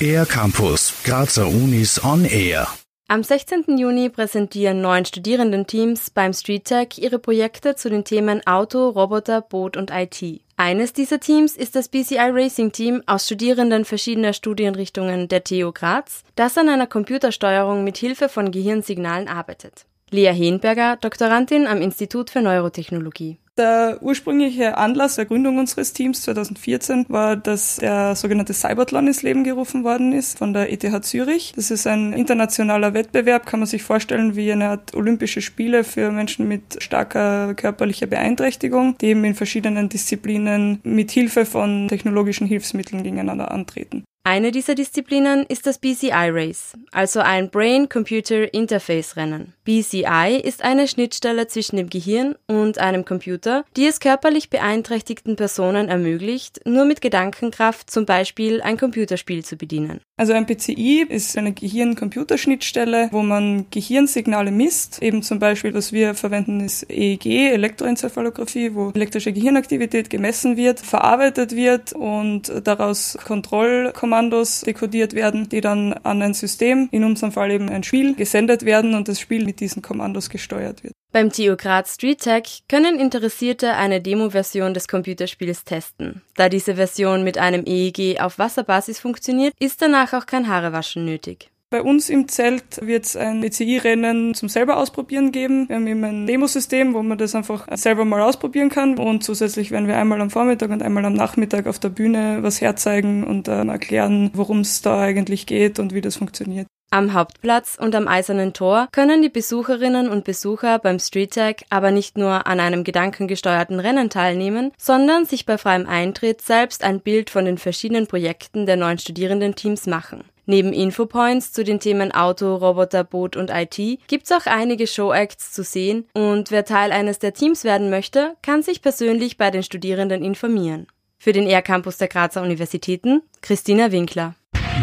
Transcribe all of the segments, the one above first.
Air Campus, Grazer Unis on Air. Am 16. Juni präsentieren neun Studierendenteams beim StreetTech ihre Projekte zu den Themen Auto, Roboter, Boot und IT. Eines dieser Teams ist das BCI Racing Team aus Studierenden verschiedener Studienrichtungen der TU Graz, das an einer Computersteuerung mit Hilfe von Gehirnsignalen arbeitet. Lea Henberger, Doktorandin am Institut für Neurotechnologie. Der ursprüngliche Anlass der Gründung unseres Teams 2014 war, dass der sogenannte Cyberthlon ins Leben gerufen worden ist von der ETH Zürich. Das ist ein internationaler Wettbewerb, kann man sich vorstellen wie eine Art Olympische Spiele für Menschen mit starker körperlicher Beeinträchtigung, die eben in verschiedenen Disziplinen mit Hilfe von technologischen Hilfsmitteln gegeneinander antreten. Eine dieser Disziplinen ist das BCI Race, also ein Brain-Computer Interface Rennen. BCI ist eine Schnittstelle zwischen dem Gehirn und einem Computer, die es körperlich beeinträchtigten Personen ermöglicht, nur mit Gedankenkraft zum Beispiel ein Computerspiel zu bedienen. Also ein PCI ist eine Gehirn-Computerschnittstelle, wo man Gehirnsignale misst. Eben zum Beispiel, was wir verwenden, ist EEG, Elektroenzephalographie, wo elektrische Gehirnaktivität gemessen wird, verarbeitet wird und daraus Kontrollkommandos dekodiert werden, die dann an ein System, in unserem Fall eben ein Spiel, gesendet werden und das Spiel mit diesen Kommandos gesteuert wird. Beim TU Graz Street Tech können Interessierte eine Demo-Version des Computerspiels testen. Da diese Version mit einem EEG auf Wasserbasis funktioniert, ist danach auch kein Haarewaschen nötig. Bei uns im Zelt wird es ein BCI-Rennen zum selber ausprobieren geben. Wir haben eben ein Demosystem, wo man das einfach selber mal ausprobieren kann. Und zusätzlich werden wir einmal am Vormittag und einmal am Nachmittag auf der Bühne was herzeigen und äh, erklären, worum es da eigentlich geht und wie das funktioniert. Am Hauptplatz und am Eisernen Tor können die Besucherinnen und Besucher beim Street Tag aber nicht nur an einem gedankengesteuerten Rennen teilnehmen, sondern sich bei freiem Eintritt selbst ein Bild von den verschiedenen Projekten der neuen Studierendenteams machen. Neben Infopoints zu den Themen Auto, Roboter, Boot und IT gibt's auch einige Showacts zu sehen und wer Teil eines der Teams werden möchte, kann sich persönlich bei den Studierenden informieren. Für den Air Campus der Grazer Universitäten, Christina Winkler.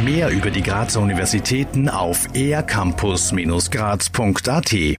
Mehr über die Grazer Universitäten auf ercampus-graz.at